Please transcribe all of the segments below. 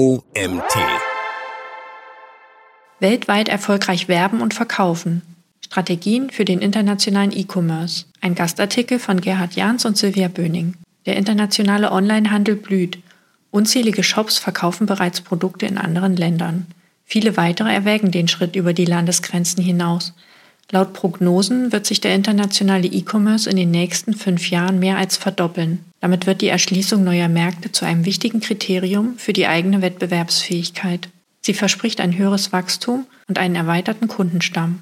OMT. Weltweit erfolgreich werben und verkaufen. Strategien für den internationalen E-Commerce. Ein Gastartikel von Gerhard Jahns und Silvia Böning. Der internationale Onlinehandel blüht. Unzählige Shops verkaufen bereits Produkte in anderen Ländern. Viele weitere erwägen den Schritt über die Landesgrenzen hinaus. Laut Prognosen wird sich der internationale E-Commerce in den nächsten fünf Jahren mehr als verdoppeln. Damit wird die Erschließung neuer Märkte zu einem wichtigen Kriterium für die eigene Wettbewerbsfähigkeit. Sie verspricht ein höheres Wachstum und einen erweiterten Kundenstamm.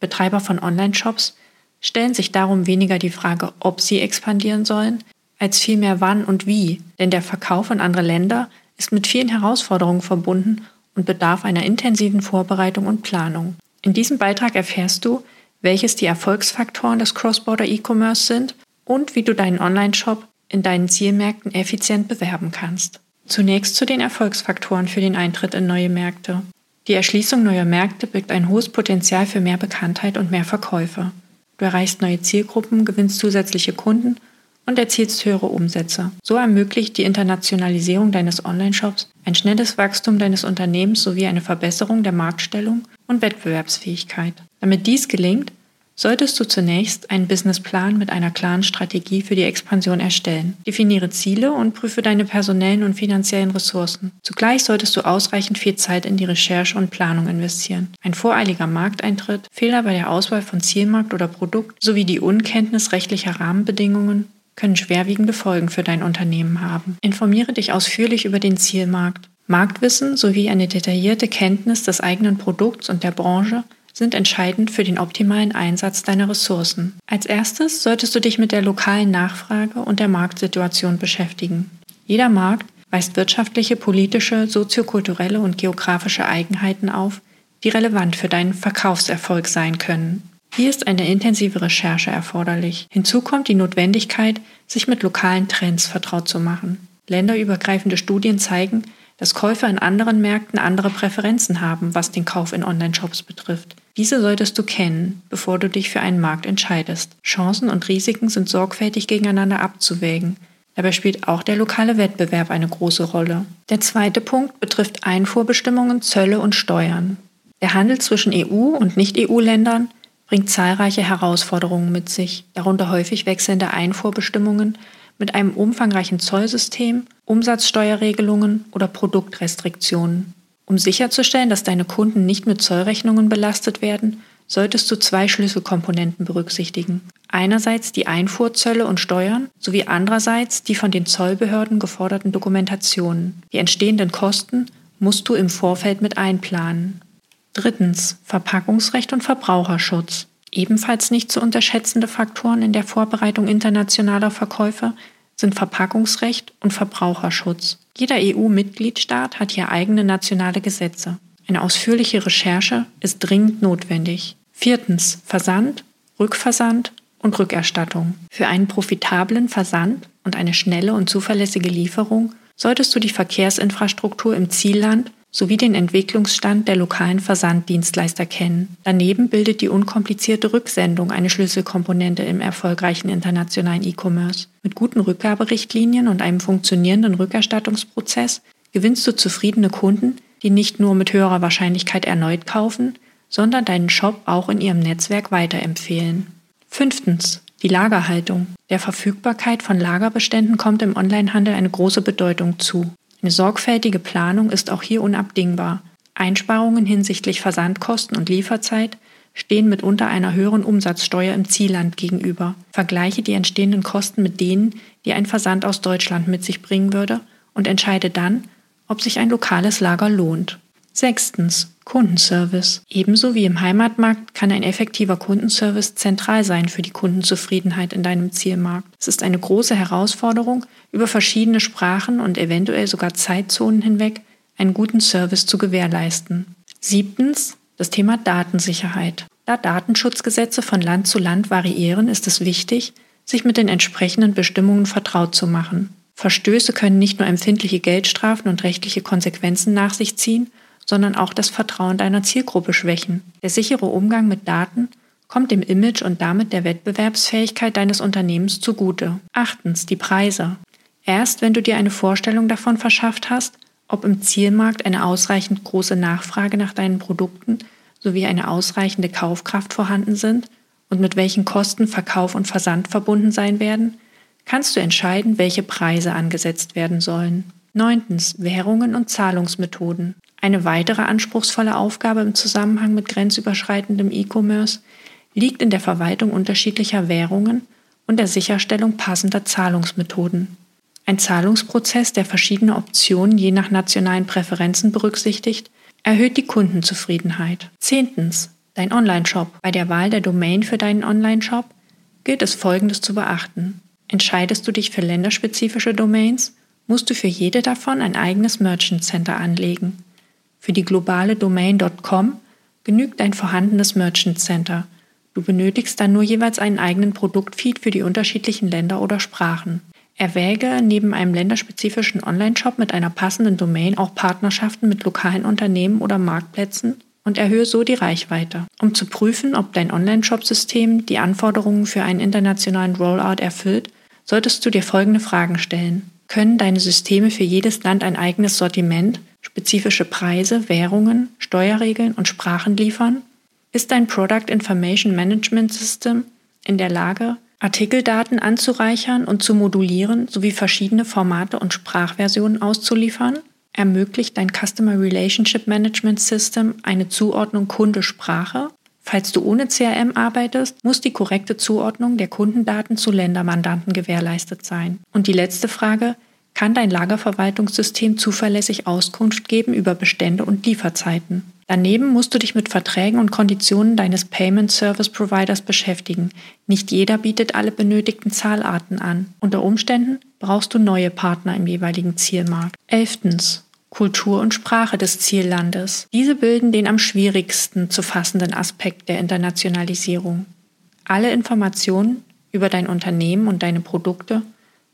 Betreiber von Online-Shops stellen sich darum weniger die Frage, ob sie expandieren sollen, als vielmehr wann und wie, denn der Verkauf in andere Länder ist mit vielen Herausforderungen verbunden und bedarf einer intensiven Vorbereitung und Planung. In diesem Beitrag erfährst du, welches die Erfolgsfaktoren des Cross-Border E-Commerce sind und wie du deinen Online-Shop in deinen Zielmärkten effizient bewerben kannst. Zunächst zu den Erfolgsfaktoren für den Eintritt in neue Märkte. Die Erschließung neuer Märkte birgt ein hohes Potenzial für mehr Bekanntheit und mehr Verkäufe. Du erreichst neue Zielgruppen, gewinnst zusätzliche Kunden und erzielst höhere Umsätze. So ermöglicht die Internationalisierung deines Online-Shops ein schnelles Wachstum deines Unternehmens sowie eine Verbesserung der Marktstellung und Wettbewerbsfähigkeit. Damit dies gelingt, solltest du zunächst einen Businessplan mit einer klaren Strategie für die Expansion erstellen. Definiere Ziele und prüfe deine personellen und finanziellen Ressourcen. Zugleich solltest du ausreichend viel Zeit in die Recherche und Planung investieren. Ein voreiliger Markteintritt, Fehler bei der Auswahl von Zielmarkt oder Produkt sowie die Unkenntnis rechtlicher Rahmenbedingungen können schwerwiegende Folgen für dein Unternehmen haben. Informiere dich ausführlich über den Zielmarkt. Marktwissen sowie eine detaillierte Kenntnis des eigenen Produkts und der Branche sind entscheidend für den optimalen Einsatz deiner Ressourcen. Als erstes solltest du dich mit der lokalen Nachfrage und der Marktsituation beschäftigen. Jeder Markt weist wirtschaftliche, politische, soziokulturelle und geografische Eigenheiten auf, die relevant für deinen Verkaufserfolg sein können. Hier ist eine intensive Recherche erforderlich. Hinzu kommt die Notwendigkeit, sich mit lokalen Trends vertraut zu machen. Länderübergreifende Studien zeigen, dass Käufer in anderen Märkten andere Präferenzen haben, was den Kauf in Online-Shops betrifft. Diese solltest du kennen, bevor du dich für einen Markt entscheidest. Chancen und Risiken sind sorgfältig gegeneinander abzuwägen. Dabei spielt auch der lokale Wettbewerb eine große Rolle. Der zweite Punkt betrifft Einfuhrbestimmungen, Zölle und Steuern. Der Handel zwischen EU- und Nicht-EU-Ländern bringt zahlreiche Herausforderungen mit sich, darunter häufig wechselnde Einfuhrbestimmungen mit einem umfangreichen Zollsystem, Umsatzsteuerregelungen oder Produktrestriktionen. Um sicherzustellen, dass deine Kunden nicht mit Zollrechnungen belastet werden, solltest du zwei Schlüsselkomponenten berücksichtigen. Einerseits die Einfuhrzölle und Steuern sowie andererseits die von den Zollbehörden geforderten Dokumentationen. Die entstehenden Kosten musst du im Vorfeld mit einplanen. Drittens Verpackungsrecht und Verbraucherschutz. Ebenfalls nicht zu unterschätzende Faktoren in der Vorbereitung internationaler Verkäufe sind Verpackungsrecht und Verbraucherschutz. Jeder EU-Mitgliedstaat hat hier eigene nationale Gesetze. Eine ausführliche Recherche ist dringend notwendig. Viertens Versand, Rückversand und Rückerstattung. Für einen profitablen Versand und eine schnelle und zuverlässige Lieferung solltest du die Verkehrsinfrastruktur im Zielland sowie den Entwicklungsstand der lokalen Versanddienstleister kennen. Daneben bildet die unkomplizierte Rücksendung eine Schlüsselkomponente im erfolgreichen internationalen E-Commerce. Mit guten Rückgaberichtlinien und einem funktionierenden Rückerstattungsprozess gewinnst du zufriedene Kunden, die nicht nur mit höherer Wahrscheinlichkeit erneut kaufen, sondern deinen Shop auch in ihrem Netzwerk weiterempfehlen. Fünftens. Die Lagerhaltung. Der Verfügbarkeit von Lagerbeständen kommt im Onlinehandel eine große Bedeutung zu. Eine sorgfältige Planung ist auch hier unabdingbar. Einsparungen hinsichtlich Versandkosten und Lieferzeit stehen mitunter einer höheren Umsatzsteuer im Zielland gegenüber. Vergleiche die entstehenden Kosten mit denen, die ein Versand aus Deutschland mit sich bringen würde und entscheide dann, ob sich ein lokales Lager lohnt. Sechstens. Kundenservice. Ebenso wie im Heimatmarkt kann ein effektiver Kundenservice zentral sein für die Kundenzufriedenheit in deinem Zielmarkt. Es ist eine große Herausforderung, über verschiedene Sprachen und eventuell sogar Zeitzonen hinweg einen guten Service zu gewährleisten. Siebtens. Das Thema Datensicherheit. Da Datenschutzgesetze von Land zu Land variieren, ist es wichtig, sich mit den entsprechenden Bestimmungen vertraut zu machen. Verstöße können nicht nur empfindliche Geldstrafen und rechtliche Konsequenzen nach sich ziehen, sondern auch das Vertrauen deiner Zielgruppe schwächen. Der sichere Umgang mit Daten kommt dem Image und damit der Wettbewerbsfähigkeit deines Unternehmens zugute. Achtens, die Preise. Erst wenn du dir eine Vorstellung davon verschafft hast, ob im Zielmarkt eine ausreichend große Nachfrage nach deinen Produkten sowie eine ausreichende Kaufkraft vorhanden sind und mit welchen Kosten Verkauf und Versand verbunden sein werden, kannst du entscheiden, welche Preise angesetzt werden sollen. Neuntens. Währungen und Zahlungsmethoden. Eine weitere anspruchsvolle Aufgabe im Zusammenhang mit grenzüberschreitendem E-Commerce liegt in der Verwaltung unterschiedlicher Währungen und der Sicherstellung passender Zahlungsmethoden. Ein Zahlungsprozess, der verschiedene Optionen je nach nationalen Präferenzen berücksichtigt, erhöht die Kundenzufriedenheit. Zehntens. Dein Online-Shop. Bei der Wahl der Domain für deinen Online-Shop gilt es Folgendes zu beachten. Entscheidest du dich für länderspezifische Domains, musst du für jede davon ein eigenes Merchant Center anlegen. Für die globale Domain.com genügt ein vorhandenes Merchant Center. Du benötigst dann nur jeweils einen eigenen Produktfeed für die unterschiedlichen Länder oder Sprachen. Erwäge neben einem länderspezifischen Online-Shop mit einer passenden Domain auch Partnerschaften mit lokalen Unternehmen oder Marktplätzen und erhöhe so die Reichweite. Um zu prüfen, ob dein Online-Shop-System die Anforderungen für einen internationalen Rollout erfüllt, solltest du dir folgende Fragen stellen. Können deine Systeme für jedes Land ein eigenes Sortiment, spezifische Preise, Währungen, Steuerregeln und Sprachen liefern? Ist dein Product Information Management System in der Lage, Artikeldaten anzureichern und zu modulieren sowie verschiedene Formate und Sprachversionen auszuliefern? ermöglicht dein Customer Relationship Management System eine Zuordnung Kunde-Sprache. Falls du ohne CRM arbeitest, muss die korrekte Zuordnung der Kundendaten zu Ländermandanten gewährleistet sein. Und die letzte Frage, kann dein Lagerverwaltungssystem zuverlässig Auskunft geben über Bestände und Lieferzeiten? Daneben musst du dich mit Verträgen und Konditionen deines Payment Service Providers beschäftigen. Nicht jeder bietet alle benötigten Zahlarten an. Unter Umständen brauchst du neue Partner im jeweiligen Zielmarkt. Elftens. Kultur und Sprache des Ziellandes. Diese bilden den am schwierigsten zu fassenden Aspekt der Internationalisierung. Alle Informationen über dein Unternehmen und deine Produkte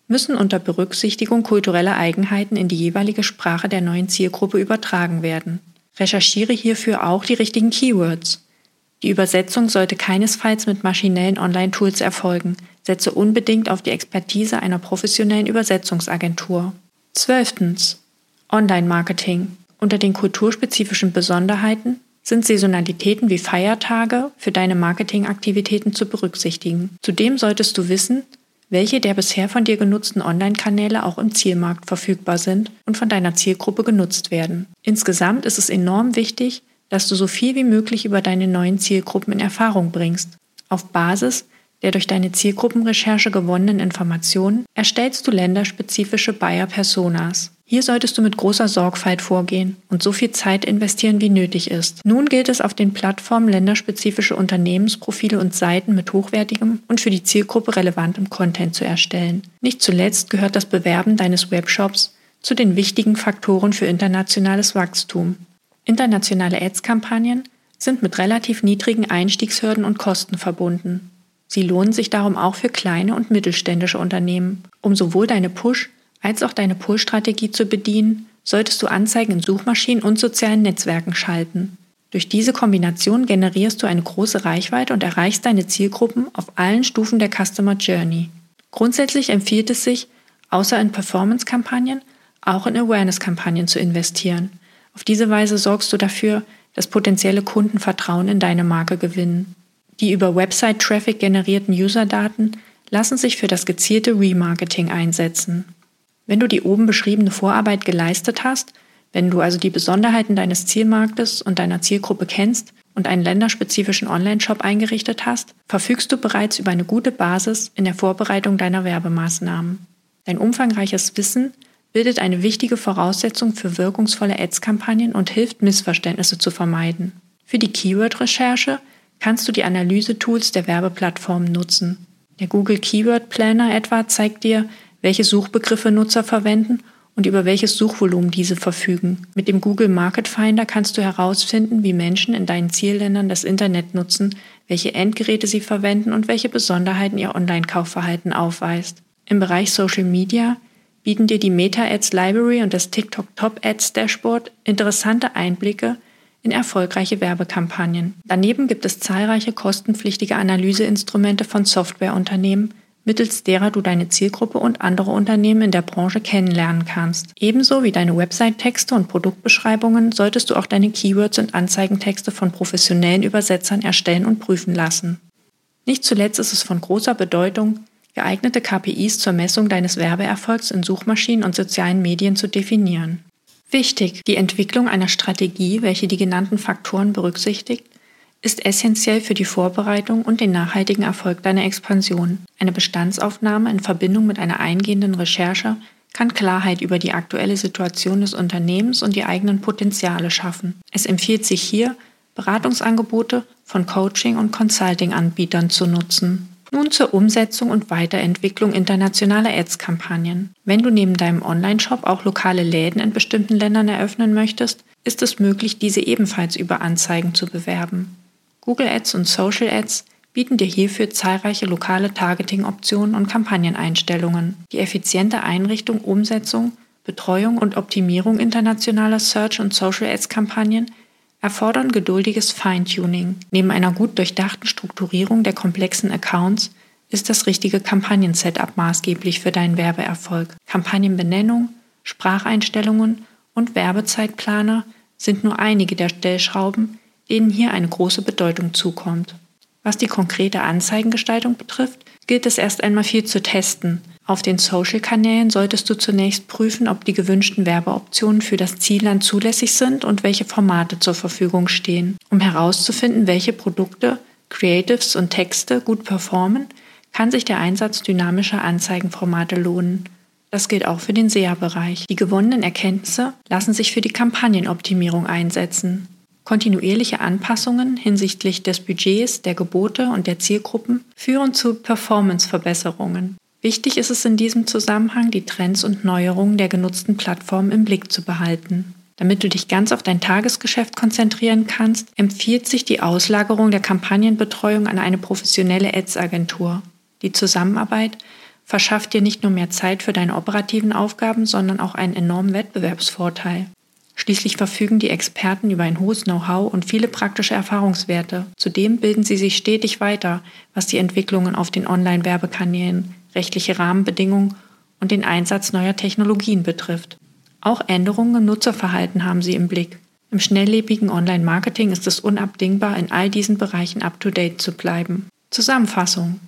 müssen unter Berücksichtigung kultureller Eigenheiten in die jeweilige Sprache der neuen Zielgruppe übertragen werden. Recherchiere hierfür auch die richtigen Keywords. Die Übersetzung sollte keinesfalls mit maschinellen Online-Tools erfolgen. Setze unbedingt auf die Expertise einer professionellen Übersetzungsagentur. Zwölftens. Online-Marketing. Unter den kulturspezifischen Besonderheiten sind Saisonalitäten wie Feiertage für deine Marketingaktivitäten zu berücksichtigen. Zudem solltest du wissen, welche der bisher von dir genutzten Online-Kanäle auch im Zielmarkt verfügbar sind und von deiner Zielgruppe genutzt werden. Insgesamt ist es enorm wichtig, dass du so viel wie möglich über deine neuen Zielgruppen in Erfahrung bringst. Auf Basis der durch deine Zielgruppenrecherche gewonnenen Informationen erstellst du länderspezifische Buyer-Personas. Hier solltest du mit großer Sorgfalt vorgehen und so viel Zeit investieren, wie nötig ist. Nun gilt es auf den Plattformen länderspezifische Unternehmensprofile und Seiten mit hochwertigem und für die Zielgruppe relevantem Content zu erstellen. Nicht zuletzt gehört das Bewerben deines Webshops zu den wichtigen Faktoren für internationales Wachstum. Internationale Ads-Kampagnen sind mit relativ niedrigen Einstiegshürden und Kosten verbunden. Sie lohnen sich darum auch für kleine und mittelständische Unternehmen, um sowohl deine Push- als auch deine Pull-Strategie zu bedienen, solltest du Anzeigen in Suchmaschinen und sozialen Netzwerken schalten. Durch diese Kombination generierst du eine große Reichweite und erreichst deine Zielgruppen auf allen Stufen der Customer Journey. Grundsätzlich empfiehlt es sich, außer in Performance-Kampagnen, auch in Awareness-Kampagnen zu investieren. Auf diese Weise sorgst du dafür, dass potenzielle Kunden Vertrauen in deine Marke gewinnen. Die über Website-Traffic generierten User-Daten lassen sich für das gezielte Remarketing einsetzen. Wenn du die oben beschriebene Vorarbeit geleistet hast, wenn du also die Besonderheiten deines Zielmarktes und deiner Zielgruppe kennst und einen länderspezifischen Online-Shop eingerichtet hast, verfügst du bereits über eine gute Basis in der Vorbereitung deiner Werbemaßnahmen. Dein umfangreiches Wissen bildet eine wichtige Voraussetzung für wirkungsvolle Ads-Kampagnen und hilft, Missverständnisse zu vermeiden. Für die Keyword-Recherche kannst du die Analyse-Tools der Werbeplattformen nutzen. Der Google Keyword Planner etwa zeigt dir, welche Suchbegriffe Nutzer verwenden und über welches Suchvolumen diese verfügen. Mit dem Google Market Finder kannst du herausfinden, wie Menschen in deinen Zielländern das Internet nutzen, welche Endgeräte sie verwenden und welche Besonderheiten ihr Online-Kaufverhalten aufweist. Im Bereich Social Media bieten dir die Meta-Ads Library und das TikTok Top Ads Dashboard interessante Einblicke in erfolgreiche Werbekampagnen. Daneben gibt es zahlreiche kostenpflichtige Analyseinstrumente von Softwareunternehmen, mittels derer du deine Zielgruppe und andere Unternehmen in der Branche kennenlernen kannst. Ebenso wie deine Website-Texte und Produktbeschreibungen solltest du auch deine Keywords und Anzeigentexte von professionellen Übersetzern erstellen und prüfen lassen. Nicht zuletzt ist es von großer Bedeutung, geeignete KPIs zur Messung deines Werbeerfolgs in Suchmaschinen und sozialen Medien zu definieren. Wichtig, die Entwicklung einer Strategie, welche die genannten Faktoren berücksichtigt, ist essentiell für die Vorbereitung und den nachhaltigen Erfolg deiner Expansion. Eine Bestandsaufnahme in Verbindung mit einer eingehenden Recherche kann Klarheit über die aktuelle Situation des Unternehmens und die eigenen Potenziale schaffen. Es empfiehlt sich hier, Beratungsangebote von Coaching- und Consulting-Anbietern zu nutzen. Nun zur Umsetzung und Weiterentwicklung internationaler Ads-Kampagnen. Wenn du neben deinem Online-Shop auch lokale Läden in bestimmten Ländern eröffnen möchtest, ist es möglich, diese ebenfalls über Anzeigen zu bewerben. Google Ads und Social Ads bieten dir hierfür zahlreiche lokale Targeting-Optionen und Kampagneneinstellungen. Die effiziente Einrichtung, Umsetzung, Betreuung und Optimierung internationaler Search- und Social Ads-Kampagnen erfordern geduldiges Feintuning. Neben einer gut durchdachten Strukturierung der komplexen Accounts ist das richtige Kampagnen-Setup maßgeblich für deinen Werbeerfolg. Kampagnenbenennung, Spracheinstellungen und Werbezeitplaner sind nur einige der Stellschrauben, denen hier eine große Bedeutung zukommt. Was die konkrete Anzeigengestaltung betrifft, gilt es erst einmal viel zu testen, auf den Social-Kanälen solltest du zunächst prüfen, ob die gewünschten Werbeoptionen für das Zielland zulässig sind und welche Formate zur Verfügung stehen. Um herauszufinden, welche Produkte, Creatives und Texte gut performen, kann sich der Einsatz dynamischer Anzeigenformate lohnen. Das gilt auch für den SEA-Bereich. Die gewonnenen Erkenntnisse lassen sich für die Kampagnenoptimierung einsetzen. Kontinuierliche Anpassungen hinsichtlich des Budgets, der Gebote und der Zielgruppen führen zu Performance-Verbesserungen. Wichtig ist es in diesem Zusammenhang, die Trends und Neuerungen der genutzten Plattformen im Blick zu behalten. Damit du dich ganz auf dein Tagesgeschäft konzentrieren kannst, empfiehlt sich die Auslagerung der Kampagnenbetreuung an eine professionelle Ads-Agentur. Die Zusammenarbeit verschafft dir nicht nur mehr Zeit für deine operativen Aufgaben, sondern auch einen enormen Wettbewerbsvorteil. Schließlich verfügen die Experten über ein hohes Know-how und viele praktische Erfahrungswerte. Zudem bilden sie sich stetig weiter, was die Entwicklungen auf den Online-Werbekanälen rechtliche Rahmenbedingungen und den Einsatz neuer Technologien betrifft. Auch Änderungen im Nutzerverhalten haben sie im Blick. Im schnelllebigen Online-Marketing ist es unabdingbar, in all diesen Bereichen up-to-date zu bleiben. Zusammenfassung.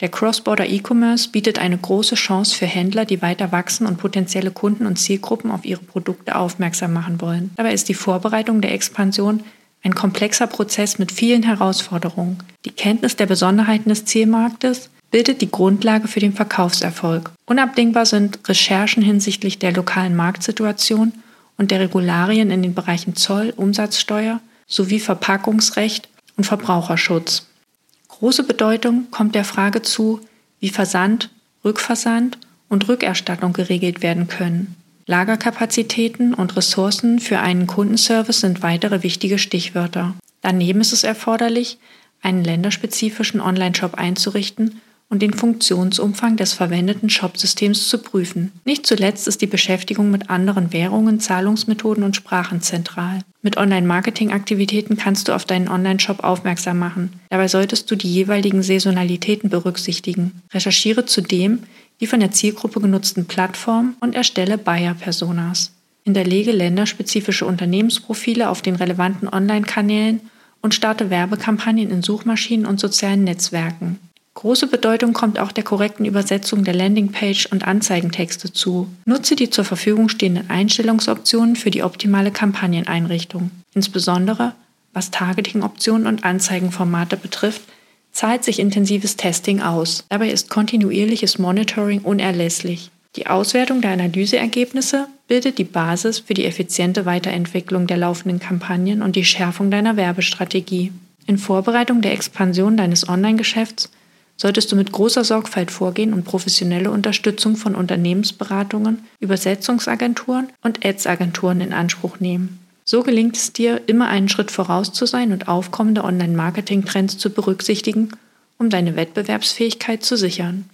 Der Cross-Border E-Commerce bietet eine große Chance für Händler, die weiter wachsen und potenzielle Kunden und Zielgruppen auf ihre Produkte aufmerksam machen wollen. Dabei ist die Vorbereitung der Expansion ein komplexer Prozess mit vielen Herausforderungen. Die Kenntnis der Besonderheiten des Zielmarktes bildet die Grundlage für den Verkaufserfolg. Unabdingbar sind Recherchen hinsichtlich der lokalen Marktsituation und der Regularien in den Bereichen Zoll, Umsatzsteuer sowie Verpackungsrecht und Verbraucherschutz. Große Bedeutung kommt der Frage zu, wie Versand, Rückversand und Rückerstattung geregelt werden können. Lagerkapazitäten und Ressourcen für einen Kundenservice sind weitere wichtige Stichwörter. Daneben ist es erforderlich, einen länderspezifischen Online-Shop einzurichten und den Funktionsumfang des verwendeten Shopsystems zu prüfen. Nicht zuletzt ist die Beschäftigung mit anderen Währungen, Zahlungsmethoden und Sprachen zentral. Mit Online-Marketing-Aktivitäten kannst du auf deinen Online-Shop aufmerksam machen. Dabei solltest du die jeweiligen Saisonalitäten berücksichtigen. Recherchiere zudem die von der Zielgruppe genutzten Plattformen und erstelle Buyer-Personas. Hinterlege länderspezifische Unternehmensprofile auf den relevanten Online-Kanälen und starte Werbekampagnen in Suchmaschinen und sozialen Netzwerken. Große Bedeutung kommt auch der korrekten Übersetzung der Landingpage und Anzeigentexte zu. Nutze die zur Verfügung stehenden Einstellungsoptionen für die optimale Kampagneneinrichtung. Insbesondere was Targeting-Optionen und Anzeigenformate betrifft, zahlt sich intensives Testing aus. Dabei ist kontinuierliches Monitoring unerlässlich. Die Auswertung der Analyseergebnisse bildet die Basis für die effiziente Weiterentwicklung der laufenden Kampagnen und die Schärfung deiner Werbestrategie. In Vorbereitung der Expansion deines Online-Geschäfts solltest du mit großer Sorgfalt vorgehen und professionelle Unterstützung von Unternehmensberatungen, Übersetzungsagenturen und Ads-Agenturen in Anspruch nehmen. So gelingt es dir, immer einen Schritt voraus zu sein und aufkommende Online-Marketing-Trends zu berücksichtigen, um deine Wettbewerbsfähigkeit zu sichern.